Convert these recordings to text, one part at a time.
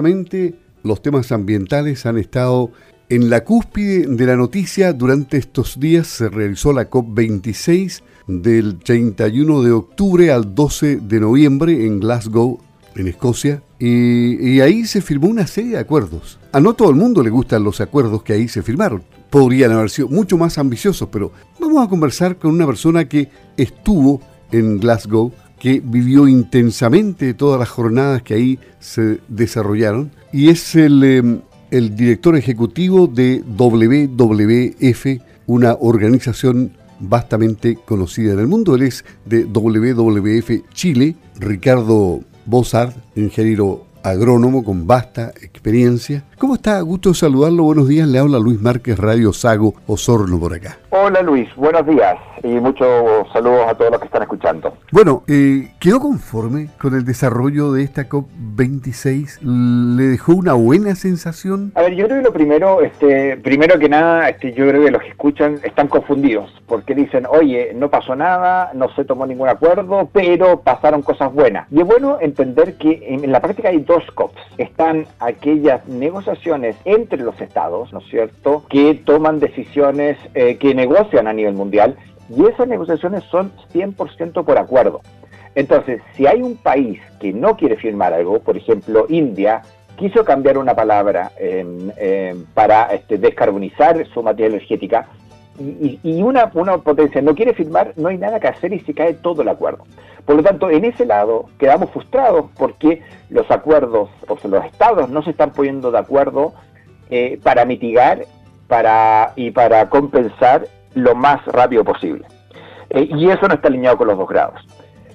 claramente los temas ambientales han estado en la cúspide de la noticia. Durante estos días se realizó la COP26 del 31 de octubre al 12 de noviembre en Glasgow, en Escocia, y, ahí se firmó una serie de acuerdos. A no todo el mundo le gustan los acuerdos que ahí se firmaron. Podrían haber sido mucho más ambiciosos, pero vamos a conversar con una persona que estuvo en Glasgow, que vivió intensamente todas las jornadas que ahí se desarrollaron, y es el, em, director ejecutivo de WWF, una organización vastamente conocida en el mundo. Él es de WWF Chile, Ricardo Bozart, ingeniero agrónomo con vasta experiencia. ¿Cómo está? Gusto saludarlo. Buenos días. Le habla Luis Márquez, Radio Sago, Osorno por acá. Hola Luis, buenos días y muchos saludos a todos los que están escuchando. Bueno, eh, ¿quedó conforme con el desarrollo de esta COP26? ¿Le dejó una buena sensación? A ver, yo creo que lo primero, este, primero que nada, este, yo creo que los que escuchan están confundidos porque dicen, oye, no pasó nada, no se tomó ningún acuerdo, pero pasaron cosas buenas. Y es bueno entender que en la práctica hay dos COPs. Están aquellas negociaciones entre los estados, ¿no es cierto?, que toman decisiones eh, que negocian a nivel mundial y esas negociaciones son 100% por acuerdo. Entonces, si hay un país que no quiere firmar algo, por ejemplo, India quiso cambiar una palabra para este, descarbonizar su materia energética y, una, potencia no quiere firmar, no hay nada que hacer y se cae todo el acuerdo. Por lo tanto, en ese lado quedamos frustrados porque los acuerdos, o sea, los estados no se están poniendo de acuerdo eh, para mitigar para, y para compensar lo más rápido posible. Eh, y eso no está alineado con los dos grados.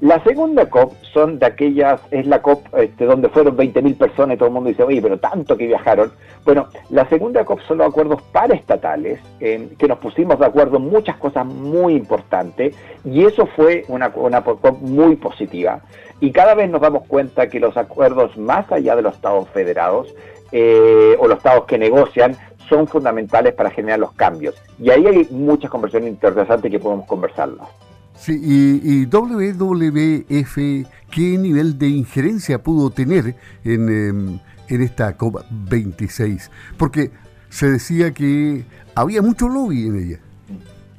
La segunda COP son de aquellas, es la COP este, donde fueron 20.000 personas y todo el mundo dice, oye, pero tanto que viajaron. Bueno, la segunda COP son los acuerdos paraestatales, que nos pusimos de acuerdo en muchas cosas muy importantes y eso fue una, una COP muy positiva. Y cada vez nos damos cuenta que los acuerdos más allá de los estados federados eh, o los estados que negocian son fundamentales para generar los cambios. Y ahí hay muchas conversaciones interesantes que podemos conversarlas. Sí, y, WWF, ¿qué nivel de injerencia pudo tener en, em, en esta COP26? Porque se decía que había mucho lobby en ella.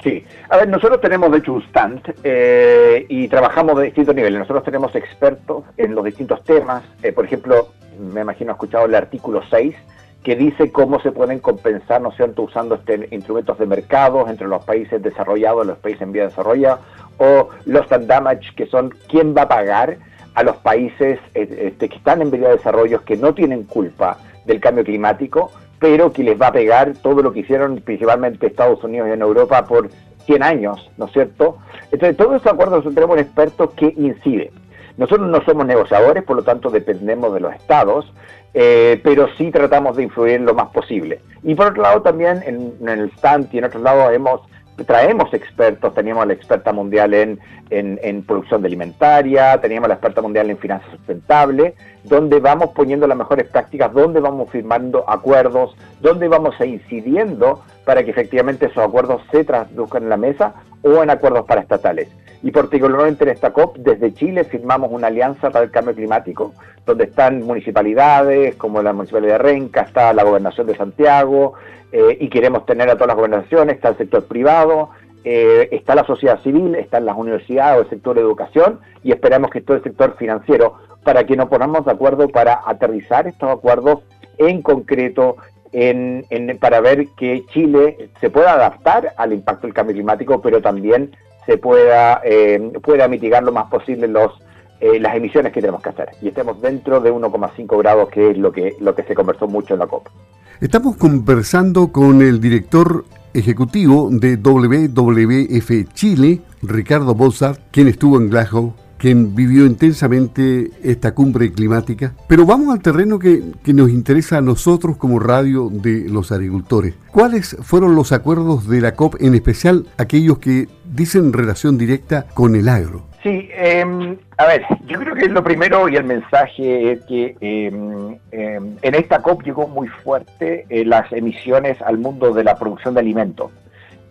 Sí, a ver, nosotros tenemos de hecho un stand eh, y trabajamos de distintos niveles. Nosotros tenemos expertos en los distintos temas. Eh, por ejemplo, me imagino ha escuchado el artículo 6 que dice cómo se pueden compensar, ¿no es cierto?, usando este, instrumentos de mercado entre los países desarrollados y los países en vía de desarrollo, o los and damage, que son quién va a pagar a los países eh, este, que están en vía de desarrollo, que no tienen culpa del cambio climático, pero que les va a pegar todo lo que hicieron principalmente Estados Unidos y en Europa por 100 años, ¿no es cierto? Entonces, todos esos acuerdos tenemos un experto que incide. Nosotros no somos negociadores, por lo tanto dependemos de los estados, eh, pero sí tratamos de influir lo más posible. Y por otro lado también en, el stand y en otros lados hemos traemos expertos, teníamos la experta mundial en, en, producción alimentaria, teníamos la experta mundial en finanzas sustentables, donde vamos poniendo las mejores prácticas, donde vamos firmando acuerdos, donde vamos incidiendo para que efectivamente esos acuerdos se traduzcan en la mesa o en acuerdos paraestatales y particularmente en esta COP, desde Chile firmamos una alianza para el cambio climático, donde están municipalidades como la Municipalidad de Renca, está la Gobernación de Santiago, eh, y queremos tener a todas las gobernaciones, está el sector privado, eh, está la sociedad civil, están las universidades o el sector de educación, y esperamos que todo el sector financiero, para que nos pongamos de acuerdo para aterrizar estos acuerdos en concreto en, para ver que Chile se pueda adaptar al impacto del cambio climático, pero también se pueda, eh, pueda mitigar lo más posible los, eh, las emisiones que tenemos que hacer y estemos dentro de 1,5 grados, que es lo que, lo que se conversó mucho en la COP. Estamos conversando con el director ejecutivo de WWF Chile, Ricardo Bolsart, quien estuvo en Glasgow quien vivió intensamente esta cumbre climática. Pero vamos al terreno que, nos interesa a nosotros como radio de los agricultores. ¿Cuáles fueron los acuerdos de la COP, en especial aquellos que dicen relación directa con el agro? Sí, em, a ver, yo creo que lo primero y el mensaje es que em, em, en esta COP llegó muy fuerte eh, las emisiones al mundo de la producción de alimentos.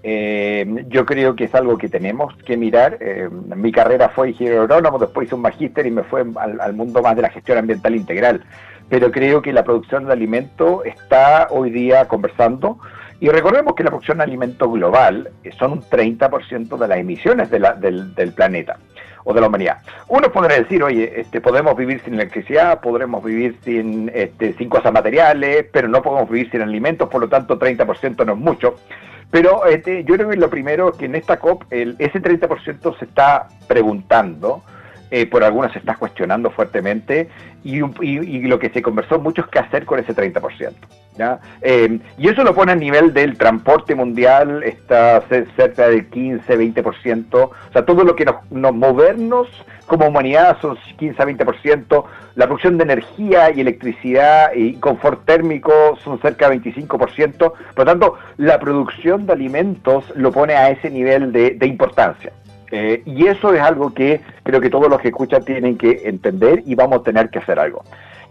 Eh, yo creo que es algo que tenemos que mirar. Eh, mi carrera fue ingeniero agrónomo, después hice un magíster y me fue al, mundo más de la gestión ambiental integral. pero creo que la producción de alimentos está hoy día conversando. Y recordemos que la producción de alimentos global son un 30% de las emisiones de del, del planeta o de la humanidad. Uno podría decir, oye, este, podemos vivir sin electricidad, podremos vivir sin, este, sin cosas materiales, pero no podemos vivir sin alimentos, por lo tanto 30% no es mucho. Pero este, yo creo que lo primero que en esta COP el, ese 30% se está preguntando, eh, por algunas se está cuestionando fuertemente y, lo que se conversó mucho es qué hacer con ese 30%. ¿Ya? Eh, y eso lo pone a nivel del transporte mundial, está cerca del 15-20%, o sea, todo lo que nos, nos movernos como humanidad son 15-20%, la producción de energía y electricidad y confort térmico son cerca de 25%, por lo tanto, la producción de alimentos lo pone a ese nivel de importancia. Eh, y eso es algo que creo que todos los que escuchan tienen que entender y vamos a tener que hacer algo.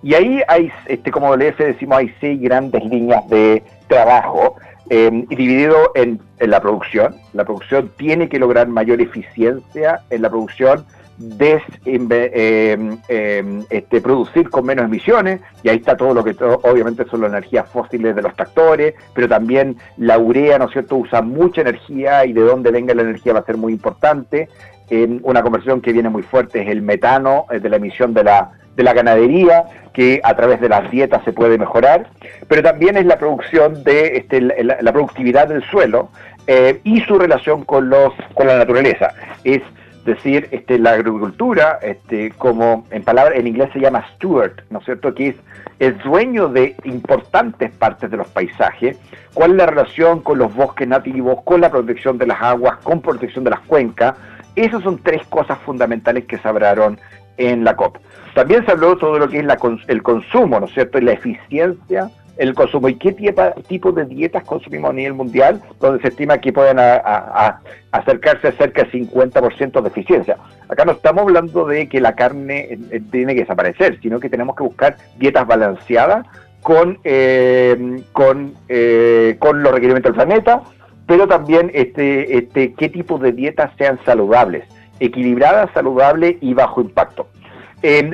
Y ahí hay, este, como LF decimos, hay seis grandes líneas de trabajo eh, dividido en, en la producción. La producción tiene que lograr mayor eficiencia en la producción des, eh, eh, este, producir con menos emisiones, y ahí está todo lo que obviamente son las energías fósiles de los tractores, pero también la urea, ¿no es cierto?, usa mucha energía y de dónde venga la energía va a ser muy importante. una conversión que viene muy fuerte es el metano eh, de la emisión de la, de la ganadería, que a través de las dietas se puede mejorar, pero también es la producción de este, la, productividad del suelo y su relación con, los, con la naturaleza. Es decir, este, la agricultura, este, como en palabra en inglés se llama steward, ¿no es cierto? Que es el dueño de importantes partes de los paisajes, cuál es la relación con los bosques nativos, con la protección de las aguas, con protección de las cuencas. Esas son tres cosas fundamentales que se hablaron en la COP. También se habló todo lo que es el consumo, ¿no es cierto? Y la eficiencia el consumo y qué tipo de dietas consumimos a nivel mundial, donde se estima que pueden acercarse a cerca del 50% de eficiencia. Acá no estamos hablando de que la carne eh, eh, tiene que desaparecer, sino que tenemos que buscar dietas balanceadas con, eh, con, con los requerimientos del planeta, pero también este, este, qué tipo de dietas sean saludables, equilibradas, saludables y bajo impacto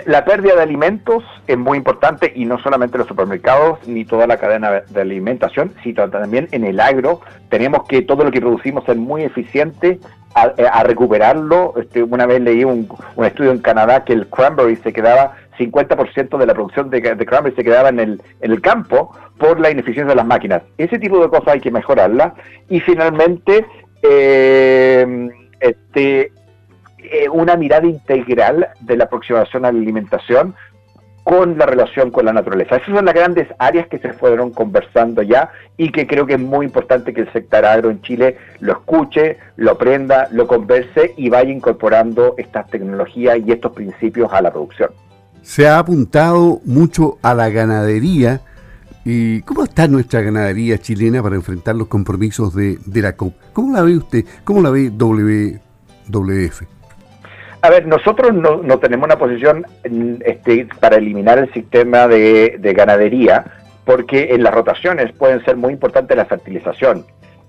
la pérdida de alimentos es muy importante y no solamente en los supermercados ni toda la cadena de alimentación, sino también en el agro. Tenemos que todo lo que producimos ser muy eficiente a, eh, recuperarlo. Este, una vez leí un, estudio en Canadá que el cranberry se quedaba 50% de la producción de, cranberry se quedaba en el, campo por la ineficiencia de las máquinas. Ese tipo de cosas hay que mejorarla. Y finalmente, eh, este, eh, una mirada integral de la aproximación a la alimentación con la relación con la naturaleza. Esas son las grandes áreas que se fueron conversando ya y que creo que es muy importante que el sector agro en Chile lo escuche, lo aprenda, lo converse y vaya incorporando estas tecnologías y estos principios a la producción. Se ha apuntado mucho a la ganadería. ¿Y cómo está nuestra ganadería chilena para enfrentar los compromisos de, de la COP? ¿Cómo la ve usted? ¿Cómo la ve WWF? A ver, nosotros no, tenemos una posición este, para eliminar el sistema de, ganadería, porque en las rotaciones pueden ser muy importantes la fertilización.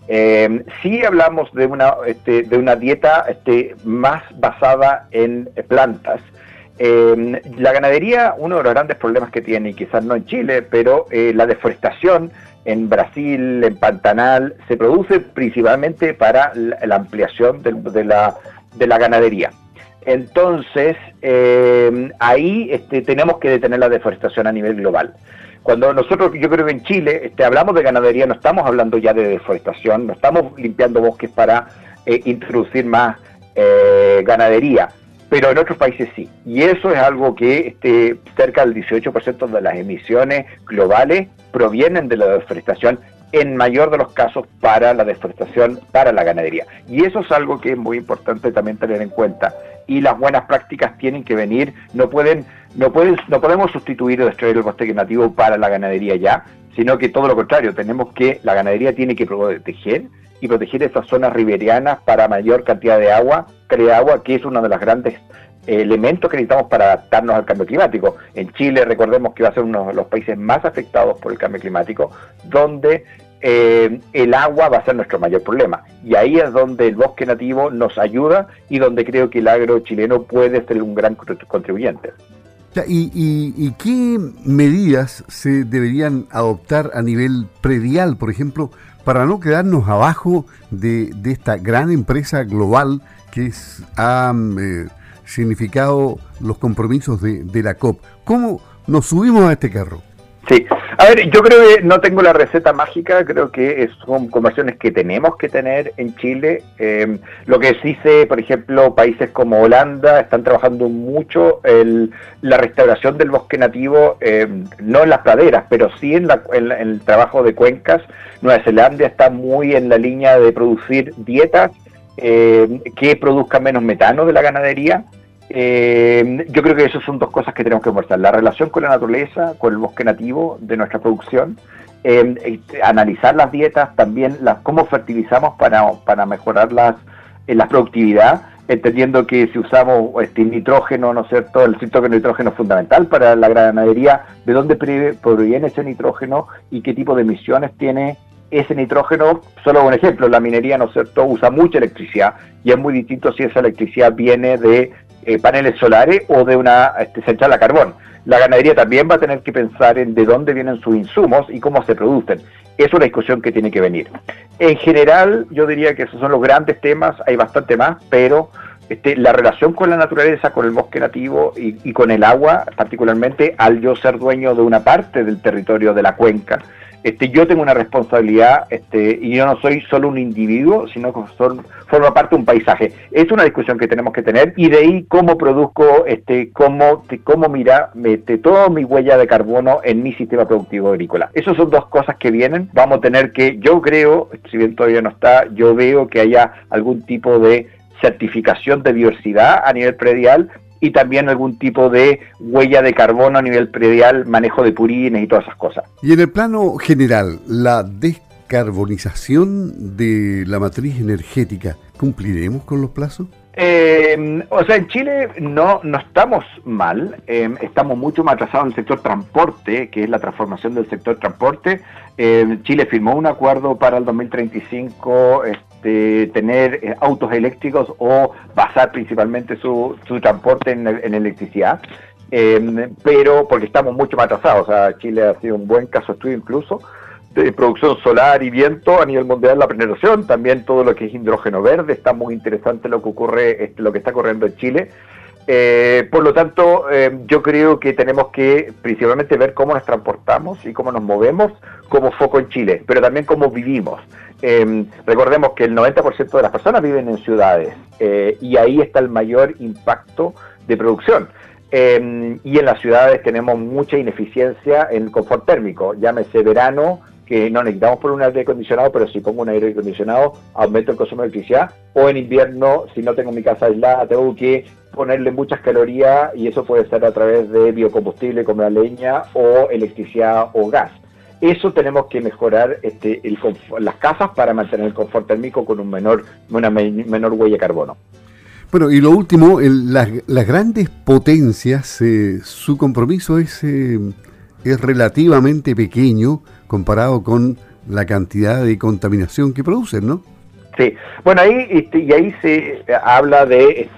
Eh, sí hablamos de una, este, de una dieta este, más basada en plantas. Em, la ganadería, uno de los grandes problemas que tiene, y quizás no en Chile, pero eh, la deforestación en Brasil, en Pantanal, se produce principalmente para la, ampliación de, la, de la ganadería. Entonces, eh, ahí este, tenemos que detener la deforestación a nivel global. Cuando nosotros, yo creo que en Chile, este, hablamos de ganadería, no estamos hablando ya de deforestación, no estamos limpiando bosques para eh, introducir más eh, ganadería, pero en otros países sí. Y eso es algo que este, cerca del 18% de las emisiones globales provienen de la deforestación en mayor de los casos para la deforestación, para la ganadería. Y eso es algo que es muy importante también tener en cuenta y las buenas prácticas tienen que venir, no pueden, no pueden, no podemos sustituir o destruir el bosque nativo para la ganadería ya, sino que todo lo contrario, tenemos que, la ganadería tiene que proteger y proteger esas zonas riberianas para mayor cantidad de agua, calidad de agua, que es uno de los grandes elementos que necesitamos para adaptarnos al cambio climático. En Chile, recordemos que va a ser uno de los países más afectados por el cambio climático, donde eh, el agua va a ser nuestro mayor problema. Y ahí es donde el bosque nativo nos ayuda y donde creo que el agro chileno puede ser un gran contribuyente. ¿Y, qué medidas se deberían adoptar a nivel predial, por ejemplo, para no quedarnos abajo de, esta gran empresa global que es, ha eh, significado los compromisos de, de la COP? ¿Cómo nos subimos a este carro? Sí, a ver, yo creo que no tengo la receta mágica, creo que son conversiones que tenemos que tener en Chile. Em, lo que sí sé, por ejemplo, países como Holanda están trabajando mucho el, la restauración del bosque nativo, em, no en las praderas, pero sí en, en el trabajo de cuencas. Nueva Zelanda está muy en la línea de producir dietas em, que produzcan menos metano de la ganadería eh, yo creo que esas son dos cosas que tenemos que conversar. La relación con la naturaleza, con el bosque nativo de nuestra producción, eh, analizar las dietas, también las, cómo fertilizamos para, para mejorar las, eh, la productividad, entendiendo que si usamos este nitrógeno, ¿no es cierto? El el nitrógeno es fundamental para la ganadería, de dónde proviene ese nitrógeno y qué tipo de emisiones tiene ese nitrógeno, solo un ejemplo, la minería, ¿no es cierto?, usa mucha electricidad y es muy distinto si esa electricidad viene de eh, paneles solares o de una este, central a carbón. La ganadería también va a tener que pensar en de dónde vienen sus insumos y cómo se producen. Es una discusión que tiene que venir. En general, yo diría que esos son los grandes temas, hay bastante más, pero este, la relación con la naturaleza, con el bosque nativo y, y, con el agua, particularmente al yo ser dueño de una parte del territorio de la cuenca, este, yo tengo una responsabilidad este, y yo no soy solo un individuo, sino que son, forma parte de un paisaje. Es una discusión que tenemos que tener y de ahí cómo produzco, este, cómo, cómo mira, mete toda mi huella de carbono en mi sistema productivo agrícola. Esas son dos cosas que vienen. Vamos a tener que, yo creo, si bien todavía no está, yo veo que haya algún tipo de certificación de diversidad a nivel predial y también algún tipo de huella de carbono a nivel predial, manejo de purines y todas esas cosas. Y en el plano general, la descarbonización de la matriz energética, ¿cumpliremos con los plazos? Eh, o sea, en Chile no, no estamos mal, eh, estamos mucho más atrasados en el sector transporte, que es la transformación del sector transporte. Eh, Chile firmó un acuerdo para el 2035 este, tener autos eléctricos o basar principalmente su, su transporte en, en electricidad. pero porque estamos mucho más atrasados, Chile ha sido un buen caso estudio incluso, de producción solar y viento a nivel mundial la generación, también todo lo que es hidrógeno verde, está muy interesante lo que ocurre, este, lo que está ocurriendo en Chile. Eh, por lo tanto, eh, yo creo que tenemos que principalmente ver cómo nos transportamos y cómo nos movemos como foco en Chile, pero también cómo vivimos. Eh, recordemos que el 90% de las personas viven en ciudades y ahí está el mayor impacto de producción. y en las ciudades tenemos mucha ineficiencia en confort térmico, llámese verano, que no necesitamos por un aire acondicionado, pero si pongo un aire acondicionado, aumento el consumo de electricidad. O en invierno, si no tengo mi casa aislada, tengo que ponerle muchas calorías y eso puede ser a través de biocombustible como la leña o electricidad o gas. Eso tenemos que mejorar este, el, las casas para mantener el confort térmico con un menor, una menor huella de carbono. Bueno, y lo último, las, grandes potencias, eh, su compromiso es, eh, es relativamente pequeño comparado con la cantidad de contaminación que producen, ¿no? Sí, bueno, ahí este, y ahí se habla de,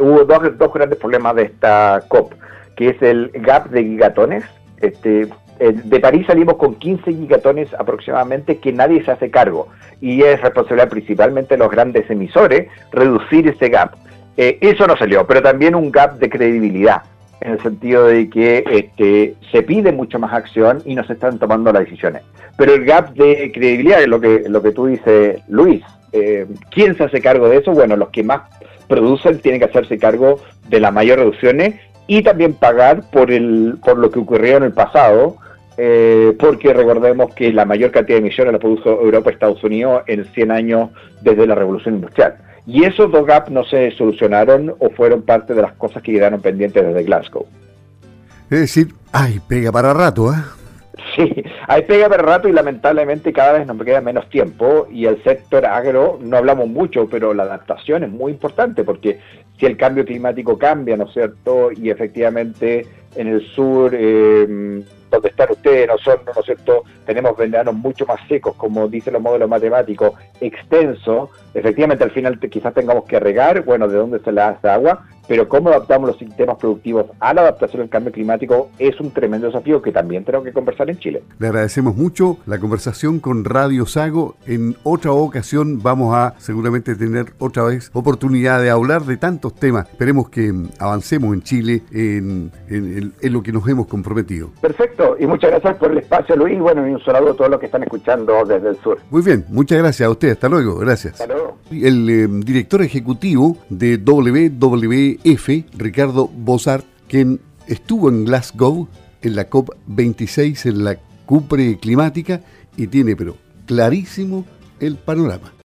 hubo dos, dos, grandes problemas de esta COP, que es el gap de gigatones. Este, de París salimos con 15 gigatones aproximadamente que nadie se hace cargo y es responsabilidad principalmente de los grandes emisores reducir ese gap. Eh, eso no salió, pero también un gap de credibilidad en el sentido de que este, se pide mucho más acción y no se están tomando las decisiones. Pero el gap de credibilidad es lo que, lo que tú dices, Luis. Eh, ¿Quién se hace cargo de eso? Bueno, los que más producen tienen que hacerse cargo de las mayores reducciones y también pagar por, el, por lo que ocurrió en el pasado, eh, porque recordemos que la mayor cantidad de emisiones la produjo Europa y Estados Unidos en 100 años desde la revolución industrial. Y esos dos gaps no se solucionaron o fueron parte de las cosas que quedaron pendientes desde Glasgow. Es decir, hay pega para rato, ¿eh? Sí, hay pega para rato y lamentablemente cada vez nos queda menos tiempo y el sector agro, no hablamos mucho, pero la adaptación es muy importante porque si el cambio climático cambia, ¿no es cierto? Y efectivamente en el sur, eh, donde están ustedes, nosotros, ¿no es cierto? Tenemos veranos mucho más secos, como dicen los modelos matemáticos, extensos. Efectivamente, al final quizás tengamos que regar, bueno, ¿de dónde se le hace agua? Pero cómo adaptamos los sistemas productivos a la adaptación al cambio climático es un tremendo desafío que también tenemos que conversar en Chile. Le agradecemos mucho la conversación con Radio Sago. En otra ocasión vamos a seguramente tener otra vez oportunidad de hablar de tantos temas. Esperemos que avancemos en Chile en, lo que nos hemos comprometido. Perfecto, y muchas gracias por el espacio, Luis. Bueno, y un saludo a todos los que están escuchando desde el sur. Muy bien, muchas gracias a usted. Hasta luego, gracias. Hasta luego. El eh, director ejecutivo de WWF, Ricardo Bozart, quien estuvo en Glasgow en la COP26, en la cumbre climática, y tiene, pero clarísimo, el panorama.